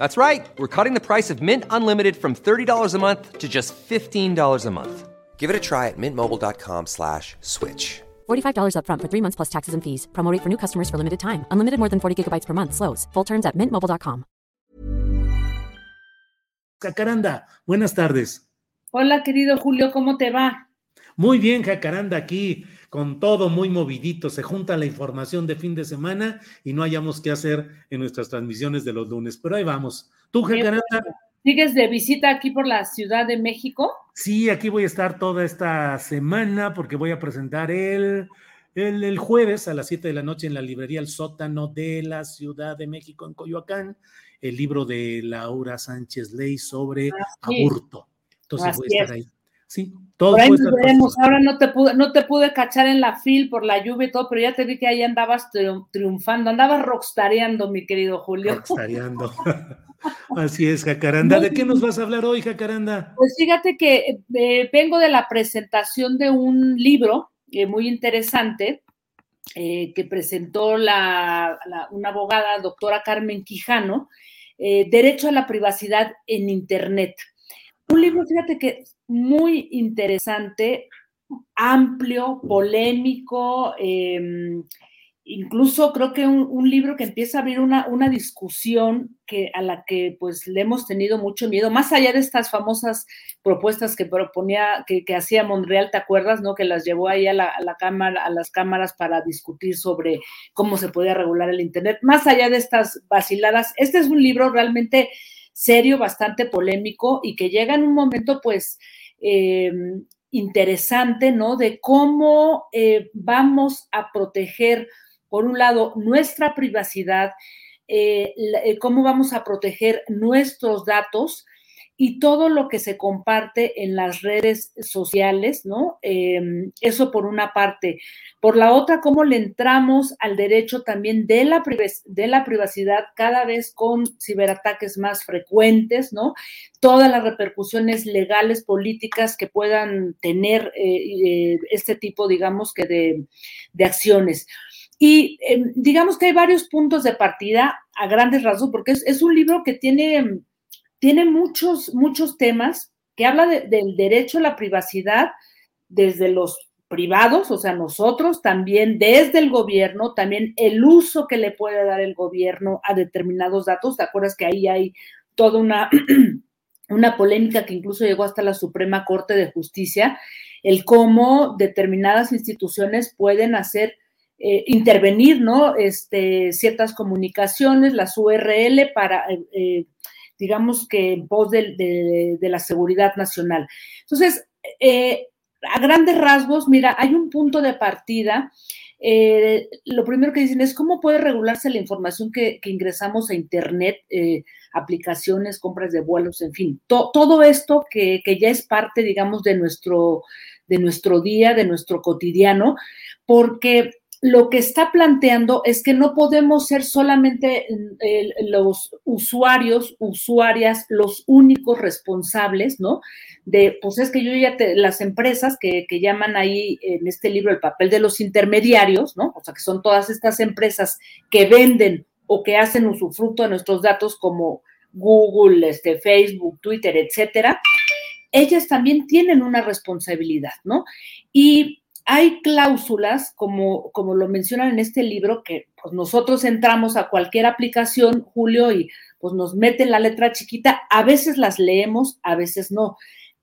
That's right. We're cutting the price of Mint Unlimited from $30 a month to just $15 a month. Give it a try at mintmobile.com slash switch. $45 upfront for three months plus taxes and fees. Promo rate for new customers for limited time. Unlimited more than 40 gigabytes per month. Slows. Full terms at mintmobile.com. Jacaranda, buenas tardes. Hola, querido Julio, ¿cómo te va? Muy bien, Jacaranda, aquí con todo muy movidito. Se junta la información de fin de semana y no hayamos qué hacer en nuestras transmisiones de los lunes. Pero ahí vamos. ¿Tú, Jacaranda? ¿Sigues de visita aquí por la Ciudad de México? Sí, aquí voy a estar toda esta semana porque voy a presentar el, el, el jueves a las 7 de la noche en la librería El Sótano de la Ciudad de México en Coyoacán el libro de Laura Sánchez Ley sobre aborto. Entonces voy a estar ahí. Sí, todo Por ahí nos veremos. Ahora no te, pude, no te pude cachar en la fil por la lluvia y todo, pero ya te vi que ahí andabas triunfando, andabas rockstareando, mi querido Julio. Rockstareando. Así es, Jacaranda. ¿De qué nos vas a hablar hoy, Jacaranda? Pues fíjate que eh, vengo de la presentación de un libro eh, muy interesante eh, que presentó la, la, una abogada, doctora Carmen Quijano, Derecho a la privacidad en Internet. Un libro, fíjate que muy interesante, amplio, polémico, eh, incluso creo que un, un, libro que empieza a abrir una, una, discusión que, a la que pues le hemos tenido mucho miedo, más allá de estas famosas propuestas que proponía, que, que hacía Monreal, ¿te acuerdas? ¿No? Que las llevó ahí a la, a la, cámara, a las cámaras para discutir sobre cómo se podía regular el Internet. Más allá de estas vaciladas, este es un libro realmente serio, bastante polémico y que llega en un momento pues... Eh, interesante, ¿no? De cómo eh, vamos a proteger por un lado, nuestra privacidad, eh, cómo vamos a proteger nuestros datos y todo lo que se comparte en las redes sociales, ¿no? Eh, eso por una parte. Por la otra, cómo le entramos al derecho también de la, de la privacidad cada vez con ciberataques más frecuentes, ¿no? Todas las repercusiones legales, políticas que puedan tener eh, este tipo, digamos que de, de acciones. Y eh, digamos que hay varios puntos de partida a grandes rasgos, porque es, es un libro que tiene, tiene muchos, muchos temas, que habla de, del derecho a la privacidad desde los privados, o sea, nosotros, también desde el gobierno, también el uso que le puede dar el gobierno a determinados datos. ¿Te acuerdas que ahí hay toda una, una polémica que incluso llegó hasta la Suprema Corte de Justicia, el cómo determinadas instituciones pueden hacer eh, intervenir, ¿no? Este, ciertas comunicaciones, las URL para, eh, eh, digamos que en pos de, de, la seguridad nacional. Entonces, eh, a grandes rasgos, mira, hay un punto de partida. lo primero que dicen es cómo puede regularse la información que, que ingresamos a Internet, aplicaciones, compras de vuelos, en fin, to, todo esto que, que ya es parte, digamos, de nuestro, de nuestro día, de nuestro cotidiano, porque lo que está planteando es que no podemos ser solamente eh, los usuarios, usuarias, los únicos responsables, ¿no? De, pues es que yo ya te, las empresas que, que, llaman ahí en este libro el papel de los intermediarios, ¿no? O sea, que son todas estas empresas que venden o que hacen usufructo de nuestros datos como Google, este, Facebook, Twitter, etcétera, ellas también tienen una responsabilidad, ¿no? Y hay cláusulas, como, como lo mencionan en este libro, que pues, nosotros entramos a cualquier aplicación, Julio, y pues nos meten la letra chiquita, a veces las leemos, a veces no.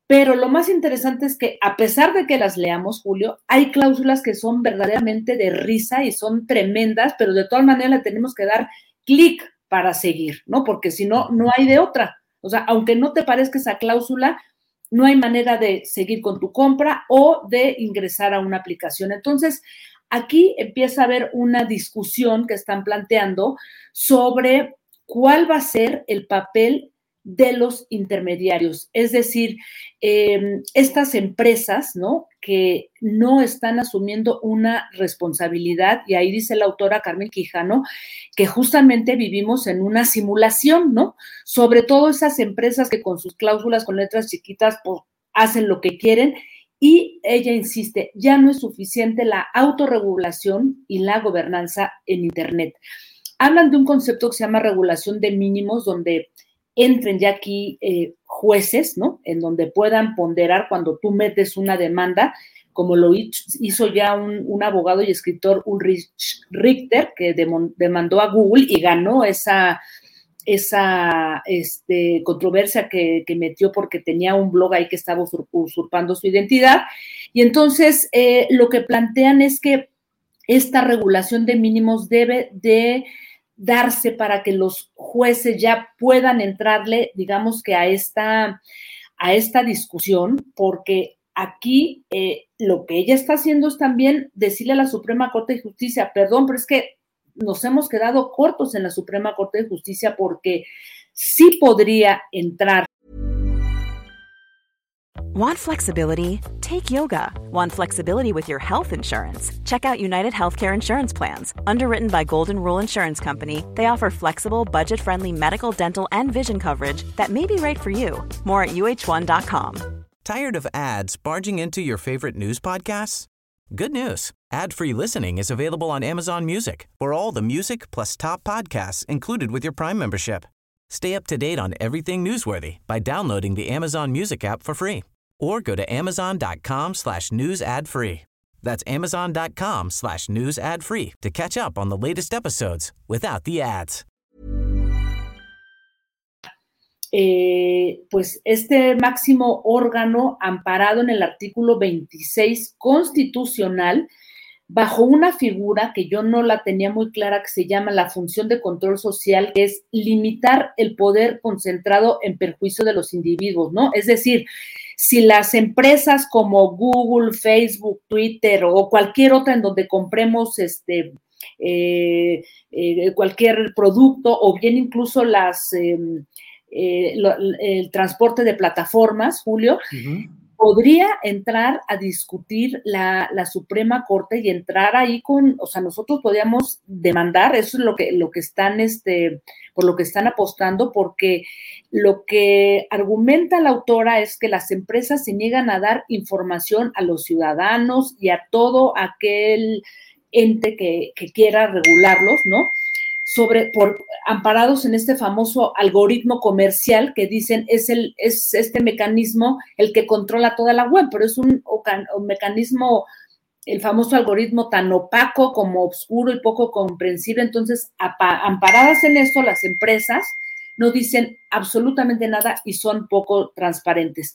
Pero lo más interesante es que a pesar de que las leamos, Julio, hay cláusulas que son verdaderamente de risa y son tremendas, pero de todas maneras le tenemos que dar clic para seguir, ¿no? Porque si no, no hay de otra. O sea, aunque no te parezca esa cláusula, no hay manera de seguir con tu compra o de ingresar a una aplicación. Entonces, aquí empieza a haber una discusión que están planteando sobre cuál va a ser el papel de los intermediarios, es decir, em, estas empresas, ¿no? Que no están asumiendo una responsabilidad, y ahí dice la autora Carmen Quijano, que justamente vivimos en una simulación, ¿no? Sobre todo esas empresas que con sus cláusulas con letras chiquitas, pues, hacen lo que quieren y ella insiste, ya no es suficiente la autorregulación y la gobernanza en Internet. Hablan de un concepto que se llama regulación de mínimos, donde entren ya aquí eh, jueces, ¿no? En donde puedan ponderar cuando tú metes una demanda, como lo hizo ya un, abogado y escritor Ulrich Richter, que demandó a Google y ganó esa, esa este, controversia que, metió porque tenía un blog ahí que estaba usurpando su identidad. Y entonces eh, lo que plantean es que esta regulación de mínimos debe de darse para que los jueces ya puedan entrarle, digamos que a esta, a esta discusión, porque aquí eh, lo que ella está haciendo es también decirle a la Suprema Corte de Justicia, perdón, pero es que nos hemos quedado cortos en la Suprema Corte de Justicia porque sí podría entrar Want flexibility? Take yoga. Want flexibility with your health insurance? Check out United Healthcare Insurance Plans. Underwritten by Golden Rule Insurance Company, they offer flexible, budget friendly medical, dental, and vision coverage that may be right for you. More at uh1.com. Tired of ads barging into your favorite news podcasts? Good news ad free listening is available on Amazon Music for all the music plus top podcasts included with your Prime membership. Stay up to date on everything newsworthy by downloading the Amazon Music app for free or go to amazon.com slash news ad free. That's amazon.com slash news ad free to catch up on the latest episodes without the ads. Eh, pues este máximo órgano amparado en el artículo 26 constitucional bajo una figura que yo no la tenía muy clara que se llama la función de control social, que es limitar el poder concentrado en perjuicio de los individuos, ¿no? Es decir, si las empresas como Google, Facebook, Twitter o cualquier otra en donde compremos este, eh, eh, cualquier producto o bien incluso las, em, eh, el transporte de plataformas, Julio, podría entrar a discutir la, Suprema Corte y entrar ahí con, o sea, nosotros podríamos demandar, eso es lo que, lo que están, este, por lo que están apostando, porque lo que argumenta la autora es que las empresas se niegan a dar información a los ciudadanos y a todo aquel ente que, que quiera regularlos, ¿no? Sobre, por, amparados en este famoso algoritmo comercial que dicen es, el, es este mecanismo el que controla toda la web, pero es un, mecanismo, el famoso algoritmo tan opaco como oscuro y poco comprensible. Entonces, amparadas en esto, las empresas no dicen absolutamente nada y son poco transparentes.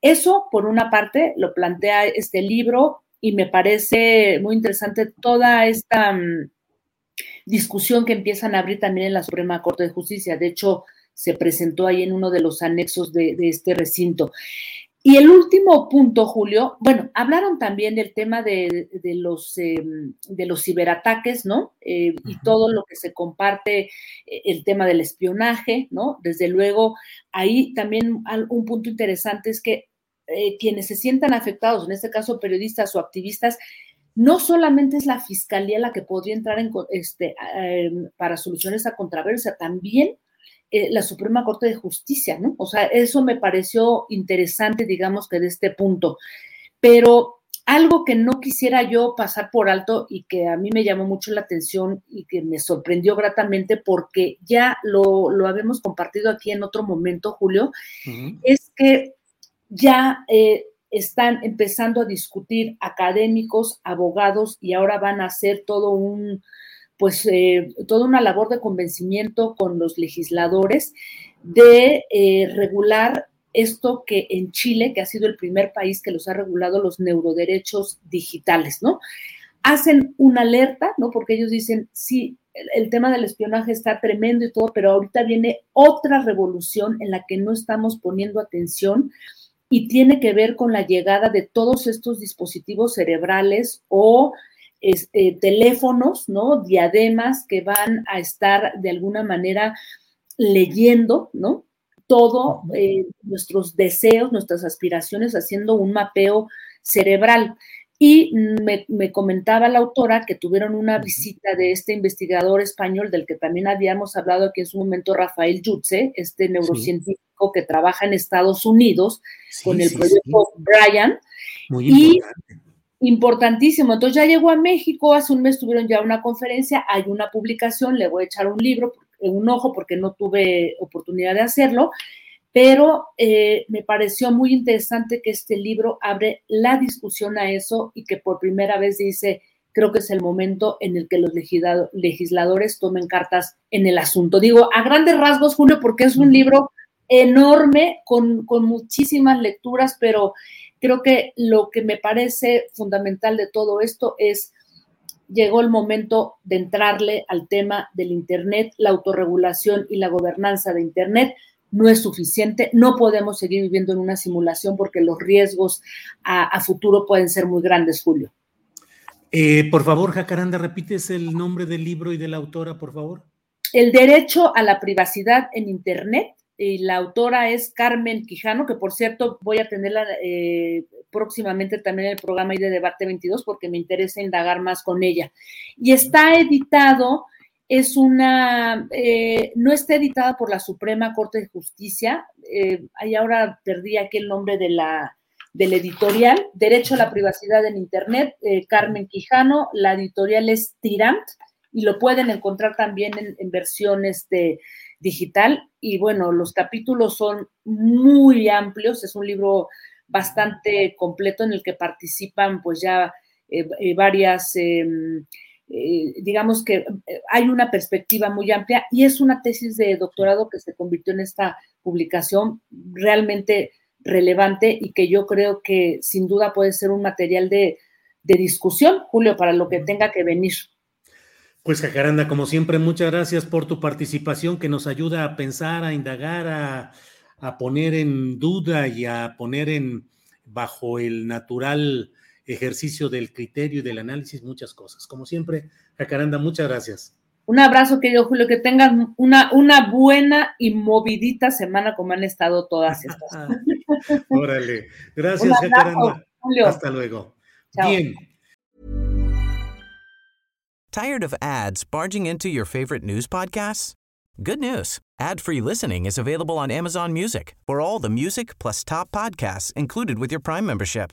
Eso, por una parte, lo plantea este libro y me parece muy interesante toda esta mm, discusión que empiezan a abrir también en la Suprema Corte de Justicia. De hecho, se presentó ahí en uno de los anexos de, este recinto. Y el último punto, Julio, bueno, hablaron también del tema de, los, em, de los ciberataques, ¿no? Eh, y todo lo que se comparte, eh, el tema del espionaje, ¿no? Desde luego, ahí también un punto interesante es que eh, quienes se sientan afectados, en este caso periodistas o activistas, no solamente es la fiscalía la que podría entrar en, este, em, para solucionar esa controversia, también eh, la Suprema Corte de Justicia, ¿no? O sea, eso me pareció interesante, digamos que de este punto. Pero algo que no quisiera yo pasar por alto y que a mí me llamó mucho la atención y que me sorprendió gratamente porque ya lo, lo habíamos compartido aquí en otro momento, Julio, es que ya eh, están empezando a discutir académicos, abogados y ahora van a hacer todo un, pues eh, toda una labor de convencimiento con los legisladores de eh, regular esto que en Chile, que ha sido el primer país que los ha regulado los neuroderechos digitales, ¿no? Hacen una alerta, ¿no? Porque ellos dicen, sí, el, tema del espionaje está tremendo y todo, pero ahorita viene otra revolución en la que no estamos poniendo atención y tiene que ver con la llegada de todos estos dispositivos cerebrales o este, teléfonos, ¿no? Diademas que van a estar de alguna manera leyendo, ¿no? Todo eh, nuestros deseos, nuestras aspiraciones, haciendo un mapeo cerebral. Y me, comentaba la autora que tuvieron una visita de este investigador español del que también habíamos hablado aquí en su momento, Rafael Yutze, este neurocientífico que trabaja en Estados Unidos con el proyecto Brian. Muy importante importantísimo. Entonces ya llegó a México, hace un mes tuvieron ya una conferencia, hay una publicación, le voy a echar un libro, un ojo porque no tuve oportunidad de hacerlo, pero eh, me pareció muy interesante que este libro abre la discusión a eso y que por primera vez dice, creo que es el momento en el que los legisladores tomen cartas en el asunto. Digo, a grandes rasgos, Julio, porque es un libro enorme, con, con muchísimas lecturas, pero Creo que lo que me parece fundamental de todo esto es, llegó el momento de entrarle al tema del Internet, la autorregulación y la gobernanza de Internet no es suficiente. No podemos seguir viviendo en una simulación porque los riesgos a, futuro pueden ser muy grandes, Julio. Eh, por favor, Jacaranda, repites el nombre del libro y de la autora, por favor. El derecho a la privacidad en Internet y la autora es Carmen Quijano, que por cierto voy a tenerla eh, próximamente también en el programa de Debate 22 porque me interesa indagar más con ella. Y está editado, es una, eh, no está editada por la Suprema Corte de Justicia, eh, ahí ahora perdí aquí el nombre de la, del editorial, Derecho a la Privacidad en Internet, Carmen Quijano, la editorial es Tirant, y lo pueden encontrar también en, en versiones de digital. Y bueno, los capítulos son muy amplios, es un libro bastante completo en el que participan pues ya eh, eh, varias, em, eh, digamos que hay una perspectiva muy amplia y es una tesis de doctorado que se convirtió en esta publicación realmente relevante y que yo creo que sin duda puede ser un material de, de discusión, Julio, para lo que tenga que venir. Pues Jacaranda, como siempre, muchas gracias por tu participación que nos ayuda a pensar, a indagar, a, poner en duda y a poner en bajo el natural ejercicio del criterio y del análisis muchas cosas. Como siempre, Jacaranda, muchas gracias. Un abrazo, querido Julio, que tengan una, una buena y movidita semana como han estado todas estas. Órale, gracias, Jacaranda. Hasta luego. Bien. Tired of ads barging into your favorite news podcasts? Good news. Ad-free listening is available on Amazon Music for all the music plus top podcasts included with your Prime membership.